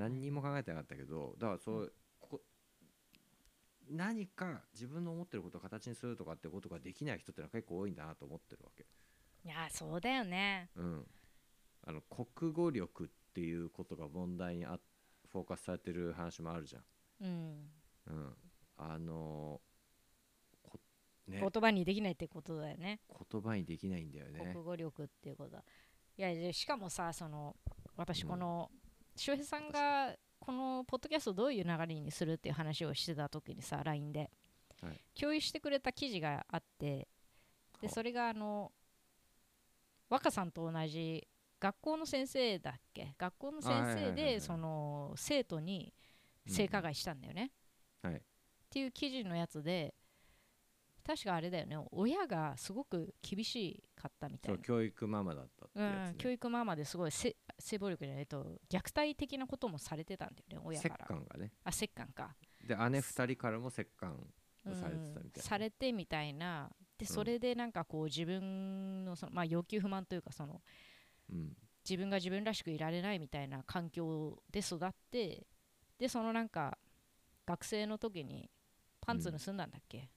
何にも考えてなかったけどだからそう、こ何か自分の思ってることを形にするとかってことができない人ってのは結構多いんだなと思ってるわけ。いやそうだよね。うん、あの国語力っていうことが問題にあフォーカスされてる話もあるじゃん。うん。うん、あのこね。言葉にできないってことだよね。言葉にできないんだよね。国。語力っていうこと。だいやでしかもさその私うんこの周平さんがこのポッドキャストをどういう流れにするっていう話をしてた時にさ LINE で、はい。共有してくれた記事があってではそれがあの若さんと同じ学校の先生だっけ？学校の先生でその生徒に性加害したんだよね、はい。っていう記事のやつで確かあれだよね。親がすごく厳しかったみたいうな。そ教育ママだったってうやつ、ね。ん、教育ママですごいせ性暴力じゃないと虐待的なこともされてたんだよね親折から。感がね。あ折感か、で姉二人からも折感うんをされてたみたいな、されてみたいな。でうん。それでなんかこう自分のその、まあ、要求不満というかそのうん。自分が自分らしくいられないみたいな環境で育ってでそのなんか学生の時にパンツ盗んだんだっけ、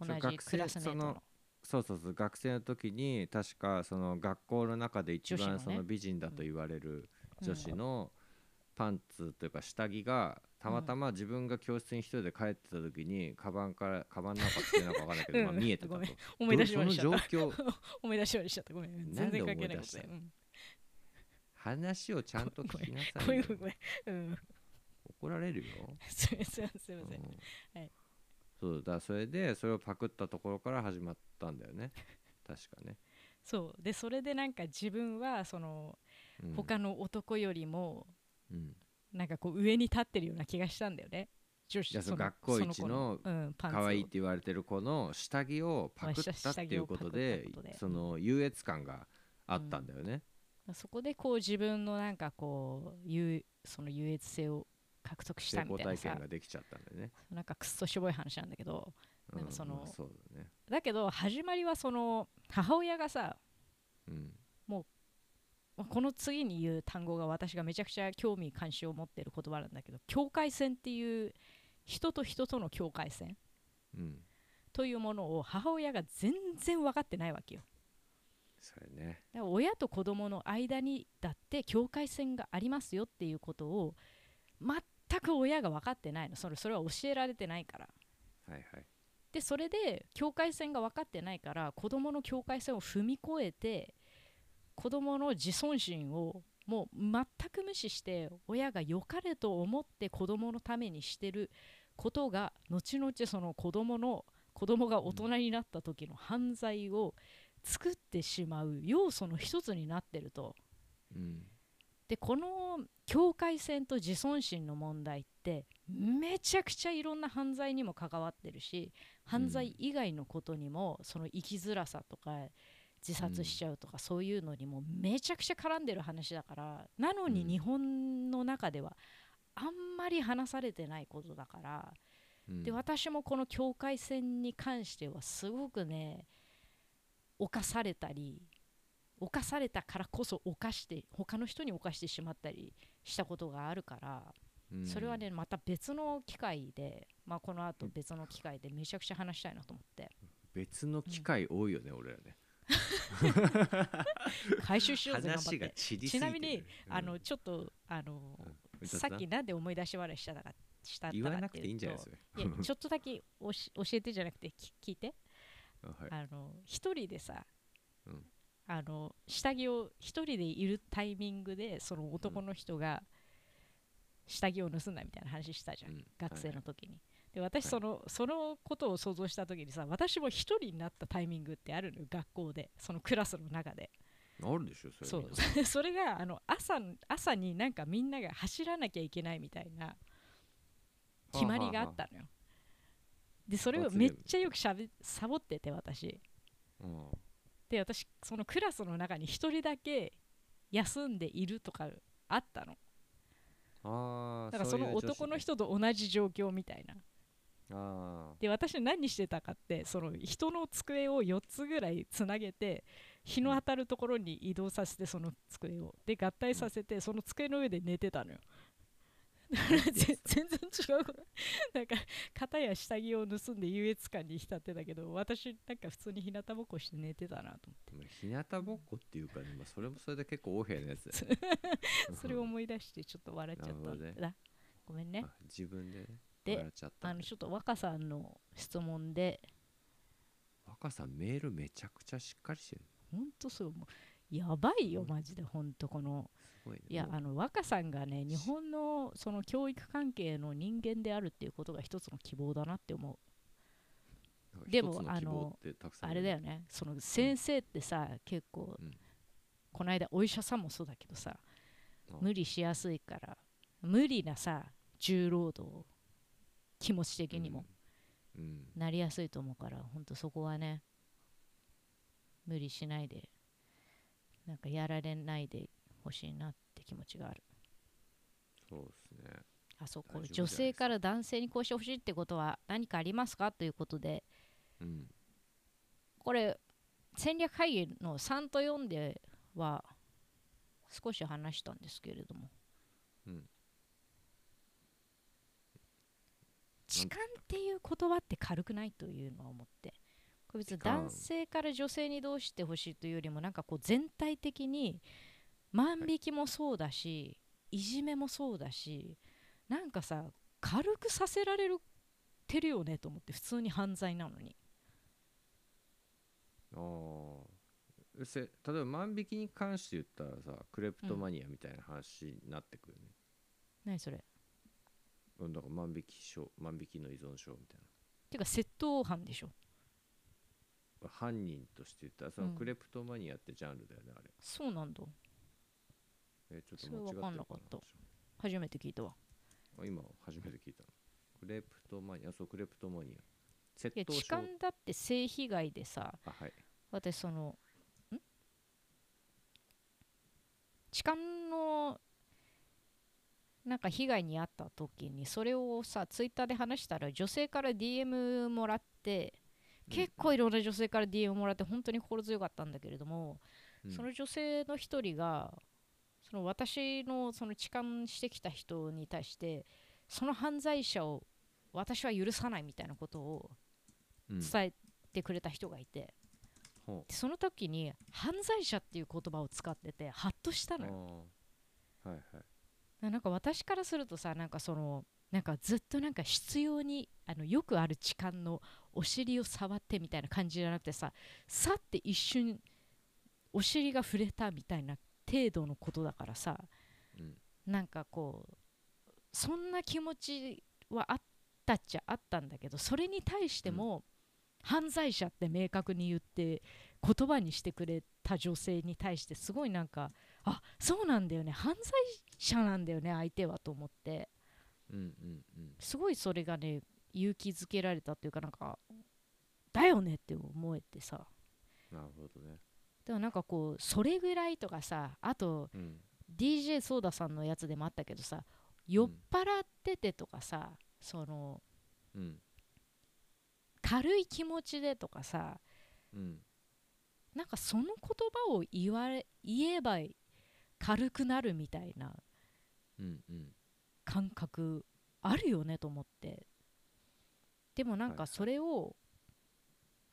同じ学生クラスメートの。そのそうそうそう学生の時に確かその学校の中で一番その美人だと言われる女子のパンツというか下着がたまたま自分が教室に一人で帰ってた時にカバンからカバンの中っていうのか分かんないけど、まあうん見えてたと。思い出しそのましちゃった状況？思い出しました。ごめん。全然関係ないこと。思い出した？だよ、うん。話をちゃんと聞きなさごい怒られるよ、すいません。すいません。はいそうだそれでそれをパクったところから始まったんだよね。確かね、そう。でそれでなんか自分はそのうん、他の男よりもうん。なんかこう上に立ってるような気がしたんだよね。女子その学校一の可愛いって言われてる子の下着をパクったっていうことでその優越感があったんだよね、そこでこう自分のなんかこう優その優越性を獲得したみたいなさ験ができちゃったんだよね。なんかくっそしょぼい話なんだけどうんなんかそのまあそうだね。だけど始まりはその母親がさうん。まあこの次に言う単語が私がめちゃくちゃ興味関心を持っている言葉なんだけど境界線っていう人と人との境界線うん。というものを母親が全然分かってないわけよ。それね。だから親と子供の間にだって境界線がありますよっていうことを全く親が分かってないの。それそれは教えられてないから。はいはい。でそれで境界線が分かってないから子供の境界線を踏み越えて子供の自尊心をもう全く無視して親が良かれと思って子供のためにしてることが後々その子供の子供が大人になった時の犯罪を作ってしまう要素の一つになってると。うんでこの境界線と自尊心の問題ってめちゃくちゃいろんな犯罪にも関わってるし犯罪以外のことにも、その生きづらさとか自殺しちゃうとか、そういうのにもめちゃくちゃ絡んでる話だからなのにうん。日本の中ではあんまり話されてないことだから、うん。で私もこの境界線に関してはすごくね犯されたり犯されたからこそ犯して他の人に犯してしまったりしたことがあるから、うん。それはねまた別の機会で、まあ、このあと別の機会でめちゃくちゃ話したいなと思って。別の機会多いよね、俺らね。回収しようぜ頑張話がってちなみに、うん。あのちょっとあの、うん。さっきなんで思い出し笑いしたかした言わなくていいんじゃないかですっていうといやちょっとだけ教えてじゃなくてき聞いて。か、はい、あの一人でさ、うんあの下着を一人でいるタイミングでその男の人が下着を盗んだみたいな話したじゃん、うん。学生はいの時に。で私はい。その、そのことを想像した時にさ私も一人になったタイミングってあるのよ学校で。そのクラスの中で。あるでしょそれそう。それがあの朝朝になんかみんなが走らなきゃいけないみたいな決まりがあったのよ。でそれを罰ゲーム。めっちゃよくしゃべサボってて私。うんで私そのクラスの中に一人だけ休んでいるとかあったの。あーだからその男の人と同じ状況みたいな。あで私何してたかってその人の机を4つぐらいつなげて日の当たるところに移動させてその机を。で合体させてその机の上で寝てたのよ全全然違うことなんか肩や下着を盗んで優越感に浸ってたけど私なんか普通に日向ぼっこして寝てたなと思って。まあ日向ぼっこっていうかね、まあ、それもそれで結構横柄なやつだよねそれを思い出してちょっと笑っちゃった ねだ。ごめんね。あ自分でね。で笑っちゃったあのちょっと若さんの質問で若さんメールめちゃくちゃしっかりしてる。ほんとそうもうやばいよマジでほんとこの。ね。いやあの若さんがね日本のその教育関係の人間であるっていうことが一つの希望だなって思う。でも一つのあれだよね。その先生ってさ、結構、うん。この間お医者さんもそうだけどさあ。無理しやすいから無理なさ重労働気持ち的にも。うん、うん。なりやすいと思うからほんとそこはね無理しないでなんかやられないでほしいなって気持ちがある。そうですね。あそこ女性から男性にこうしてほしいってことは何かありますか？ということで。うん。これ戦略会議の3と4では少し話したんですけれども、うん。痴漢っていう言葉って軽くない？というのは思って別に男性から女性にどうしてほしいというよりもなんかこう全体的に万引きもそうだし、い、じめもそうだしなんかさ軽くさせられるてるよねと思って普通に犯罪なのに。ああせ例えば万引きに関して言ったらさクレプトマニアみたいな話になってくるね、何それ？うん、だから万引き症万引きの依存症みたいてか窃盗犯でしょ。な犯人として言ったらそのうんクレプトマニアってジャンルだよねあれ。そうなんだ。えちょっとそれわ間違ってるかんなかった。話初めて聞いたわ。あ今初めて聞いたの。クレプトマニアあそうクレプトマニア。窃盗症。痴漢だって性被害でさあはい。私そのん？痴漢のなんか被害に遭った時にそれをさツイッターで話したら女性から DM もらって結構いろんな女性から DM もらって本当に心強かったんだけれども、うん。その女性の一人がその私のその痴漢してきた人に対してその犯罪者を私は許さないみたいなことをうん。伝えてくれた人がいて、ほでその時に犯罪者っていう言葉を使っててハッとしたうのよ。はいはい。なんか私からするとさなんかそのなんかずっとなんか必要にあのよくある痴漢のお尻を触ってみたいな感じじゃなくてささって一瞬お尻が触れたみたいな程度のことだからさうん。なんかこうそんな気持ちはあったっちゃあったんだけどそれに対しても、犯罪者って明確に言って言葉にしてくれた女性に対してすごいなんかあそうなんだよね犯罪者なんだよね相手はと思ってうんうんうん。すごいそれがね勇気づけられたっていうかなんかだよねって思えてさ。なるほどね。でもなんかこうそれぐらいとかさあとうん。DJ ソーダさんのやつでもあったけどさ酔っ払っててとかさそのうん。軽い気持ちでとかさうん。なんかその言葉を言われ言えば軽くなるみたいな。うんうん感覚あるよねと思って。でもなんかそれを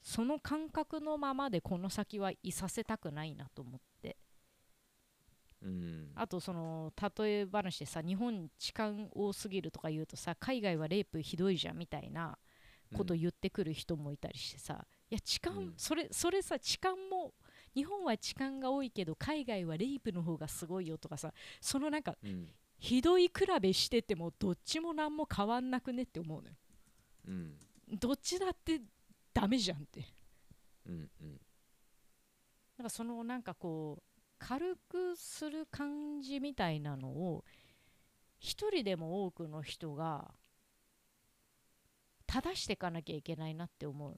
その感覚のままでこの先はいさせたくないなと思って。うん。あとその例え話でさ日本痴漢多すぎるとか言うとさ海外はレイプひどいじゃんみたいなこと言ってくる人もいたりしてさ、いや痴漢、うん。それそれさ痴漢も日本は痴漢が多いけど海外はレイプの方がすごいよとかさそのなんかうんひどい比べしててもどっちも何も変わんなくねって思うのよ。うん。どっちだってダメじゃんって。うんうん。なんかそのなんかこう軽くする感じみたいなのを一人でも多くの人が正していかなきゃいけないなって思う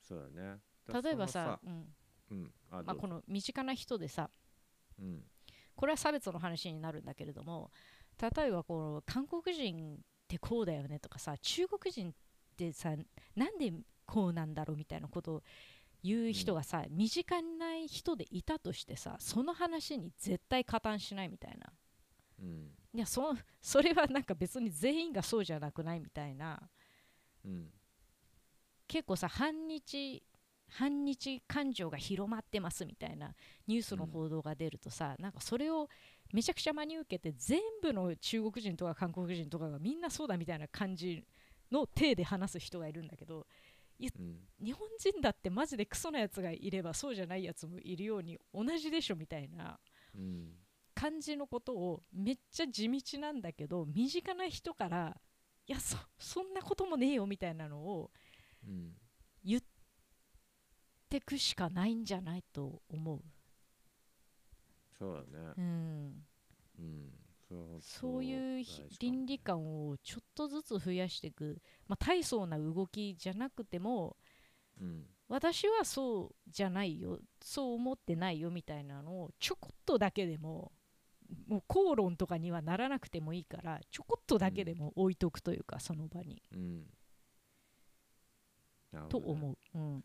そうだね。の例えばさ、うん。うんあまあ、この身近な人でさ。うんこれは差別の話になるんだけれども例えばこの韓国人ってこうだよねとかさ中国人ってさなんでこうなんだろうみたいなことを言う人がさ、身近な人でいたとしてさその話に絶対加担しないみたいな。うん。いやそそれはなんか別に全員がそうじゃなくないみたいな。うん。結構さ反日反日感情が広まってますみたいなニュースの報道が出るとさ、なんかそれをめちゃくちゃ真に受けて全部の中国人とか韓国人とかがみんなそうだみたいな感じの体で話す人がいるんだけどうん。日本人だってマジでクソなやつがいればそうじゃないやつもいるように同じでしょみたいなうん。感じのことをめっちゃ地道なんだけど身近な人からいやそそんなこともねえよみたいなのをうん。言ってくしかないんじゃないと思う、そうだね。うん、うん。それは本当そういう倫理観をちょっとずつ増やしていく、まあ、大層な動きじゃなくてもうん。私はそうじゃないよ。そう思ってないよみたいなのをちょこっとだけでももう口論とかにはならなくてもいいからちょこっとだけでも置いとくというか、その場に。うん。なると思う、うん、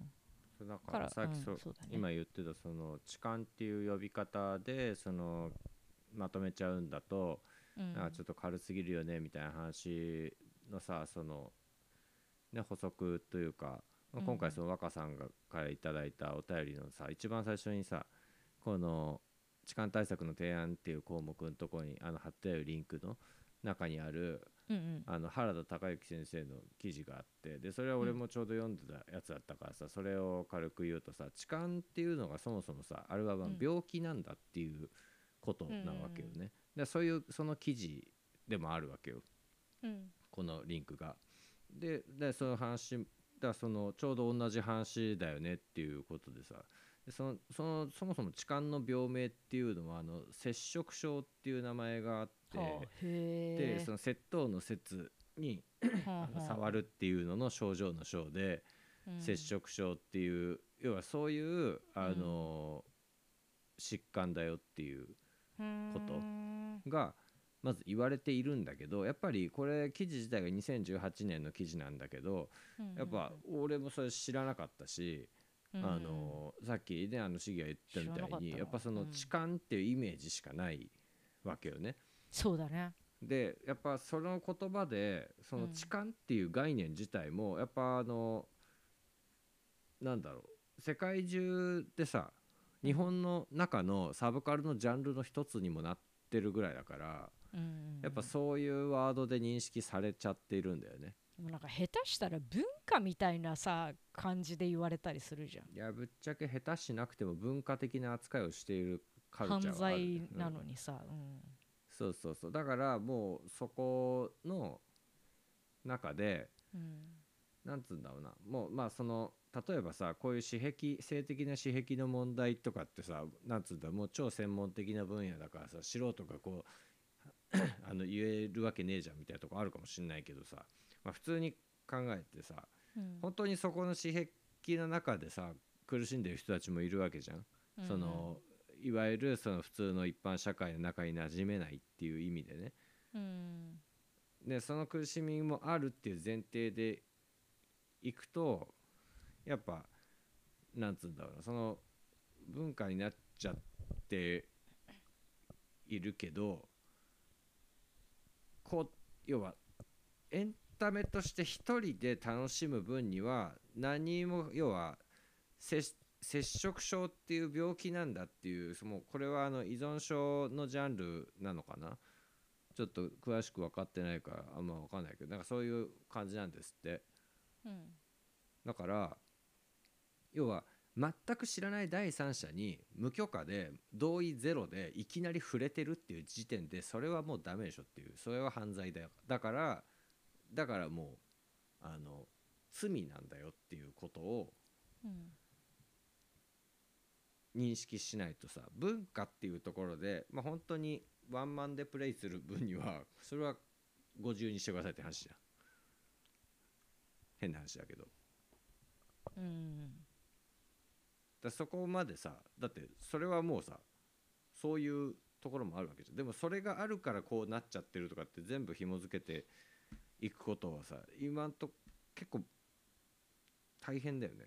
だかかららさっきそ、うんそうだね。今言ってたその痴漢っていう呼び方でそのまとめちゃうんだと、うん。なんかちょっと軽すぎるよねみたいな話のさそのね補足というか、まあうん。今回その若さんがからいただいたお便りのさ一番最初にさこの痴漢対策の提案っていう項目のところにあの貼ってあるリンクの中にあるうんうん。あの原田孝之先生の記事があってでそれは俺もちょうど読んでたやつだったからさ、それを軽く言うとさ痴漢っていうのがそもそもさあれは病気なんだっていうことなわけよね、でそういうその記事でもあるわけよ。うん。このリンクが。ででその話だそのちょうど同じ話だよねっていうことでさでそのそのそもそも痴漢の病名っていうのはあの摂食症っていう名前があって、はあでその窃盗の説にはあの触るっていうのの症状の症で、摂食症っていう要はそういうあの、疾患だよっていうことがまず言われているんだけどやっぱりこれ記事自体が2018年の記事なんだけどやっぱ俺もそれ知らなかったし、あのさっきねあの市議が言ったみたいにやっぱそのうん。痴漢っていうイメージしかないわけよね。そうだね。でやっぱその言葉でそのうん痴漢っていう概念自体もやっぱあのなんだろう世界中でさ日本の中のサブカルのジャンルの一つにもなってるぐらいだからうんやっぱそういうワードで認識されちゃっているんだよね。もうなんか下手したら文化みたいなさ感じで言われたりするじゃん。いやぶっちゃけ下手しなくても文化的な扱いをしているカルチャー犯はある。罪なのうんにさ、うん。そうそうそう。だからもうそこの中でうん。なんつうんだろうな。もうまあその例えばさこういう私癖性的な私癖の問題とかってさなんつうんだもう超専門的な分野だからさ素人がこう あの言えるわけねえじゃんみたいなとこあるかもしんないけどさ、まあ、普通に考えてさうん。本当にそこの私癖の中でさ苦しんでる人たちもいるわけじゃん。そのいわゆるその普通の一般社会の中に馴染めないっていう意味でね。うん。でその苦しみもあるっていう前提でいくとやっぱなんつうんだろうな。その文化になっちゃっているけどこう要はエンタメとして一人で楽しむ分には何も要は接摂食症っていう病気なんだっていうもうこれはあの依存症のジャンルなのかな？ちょっと詳しく分かってないからあんま分かんないけどなんかそういう感じなんですって。うんだから要は全く知らない第三者に無許可で同意ゼロでいきなり触れてるっていう時点でそれはもうダメでしょっていうそれは犯罪だよ。だからだからもうあの罪なんだよっていうことをうん認識しないとさ文化っていうところで、まあ、本当にワンマンでプレイする分にはそれはご自由にしてくださいって話じゃん。変な話だけど。うん。だそこまでさだってそれはもうさそういうところもあるわけじゃん。でもそれがあるからこうなっちゃってるとかって全部紐付けていくことはさ今んと結構大変だよね。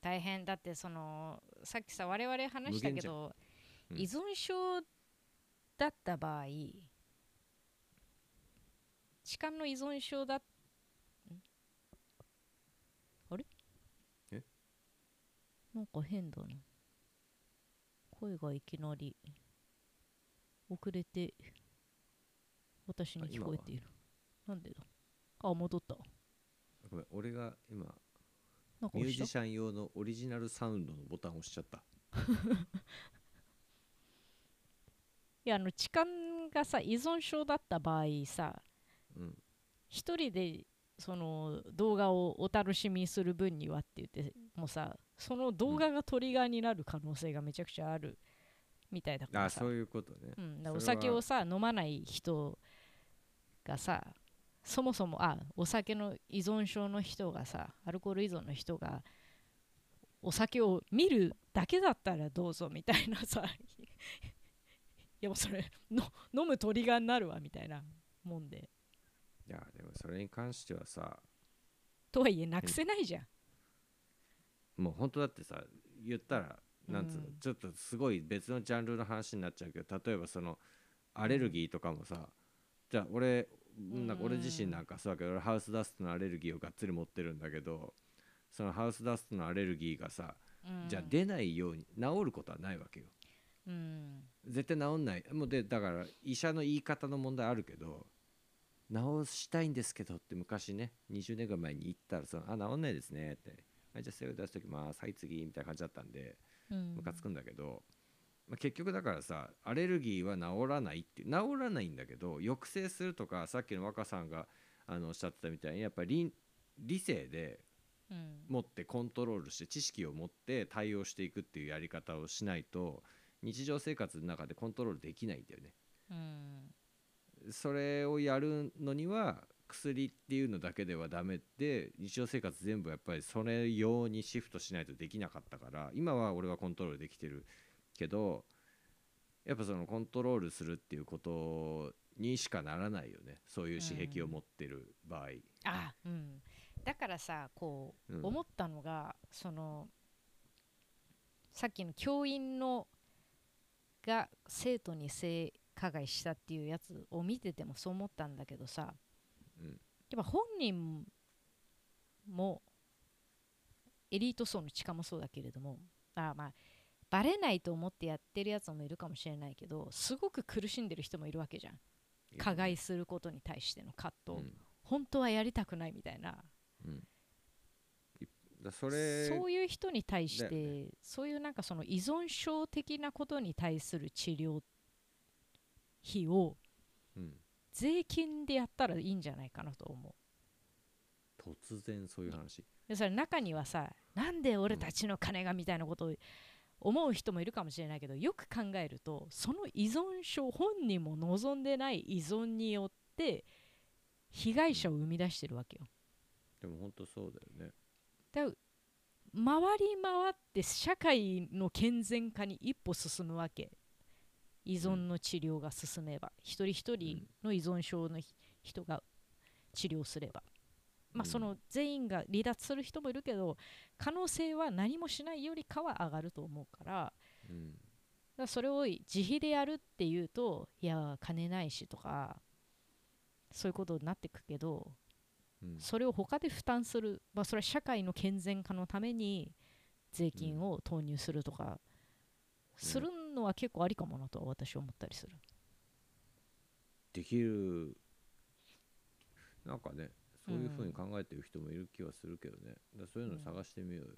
大変。だってそのさっきさ我々話したけど、うん。依存症だった場合痴漢の依存症だん？あれ？え？なんか変だな。声がいきなり遅れて私に聞こえているなんでだ？あ戻った。ごめん俺が今なんかミュー押した？ジシャン用のオリジナルサウンドのボタンを押しちゃった。いやあの痴漢がさ依存症だった場合さうん。一人でその動画をお楽しみする分にはって言ってもうさその動画がトリガーになる可能性がめちゃくちゃあるみたいだからさ。あそういうことね。うん、だからおそれは酒をさ飲まない人がさそもそもあお酒の依存症の人がさアルコール依存の人がお酒を見るだけだったらどうぞみたいなさ いやもうそれの飲むトリガーになるわみたいなもんで。いやでもそれに関してはさとはいえなくせないじゃん、もう本当だってさ言ったらなんつうの、うんちょっとすごい別のジャンルの話になっちゃうけど例えばそのアレルギーとかもさじゃあ俺なんか俺自身なんかそうだけど俺ハウスダストのアレルギーをがっつり持ってるんだけどそのハウスダストのアレルギーがさ、うん。じゃあ出ないように治ることはないわけよ。うん。絶対治んない。もうでだから医者の言い方の問題あるけど治したいんですけどって昔ね20年ぐらい前に言ったらそのあ治んないですねってはいじゃあセル出しときます。はい次みたいな感じだったんでうん。ムカつくんだけど、まあ、結局だからさアレルギーは治らないって治らないんだけど抑制するとかさっきの若さんがあのおっしゃってたみたいにやっぱり理理性でうん持ってコントロールして知識を持って対応していくっていうやり方をしないと日常生活の中でコントロールできないんだよね。うんそれをやるのには薬っていうのだけではダメで日常生活全部やっぱりそれ用にシフトしないとできなかったから今は俺はコントロールできてるけどやっぱそのコントロールするっていうことにしかならないよね。そういう刺激を持ってる場合。あうん。だからさこう、うん。思ったのがそのさっきの教員のが生徒に性加害したっていうやつを見ててもそう思ったんだけどさ、うん。やっぱ本人もエリート層の地下もそうだけれどもあまあバレないと思ってやってるやつもいるかもしれないけどすごく苦しんでる人もいるわけじゃん。加害することに対しての葛藤、うん。本当はやりたくないみたいな。うん。それそういう人に対して、だよそういうなんかその依存症的なことに対する治療費をうん。税金でやったらいいんじゃないかなと思う。突然そういう話。でそれ中にはさなんで俺たちの金がみたいなことを思う人もいるかもしれないけどよく考えるとその依存症本人も望んでない依存によって被害者を生み出してるわけよ。でも本当そうだよね。だ回り回って社会の健全化に一歩進むわけ依存の治療が進めば、一人一人の依存症のひ人が治療すれば、まあ、うん。その全員が離脱する人もいるけど可能性は何もしないよりかは上がると思うからだかうんらそれを自費でやるっていうといや金ないしとかそういうことになってくけどうん。それを他で負担する、まあ、それは社会の健全化のために税金を投入するとか、するのは結構ありかもなとは私は思ったりする。できるなんかねそういうふうに考えてる人もいる気はするけどね、だからそういうのを探してみようよ、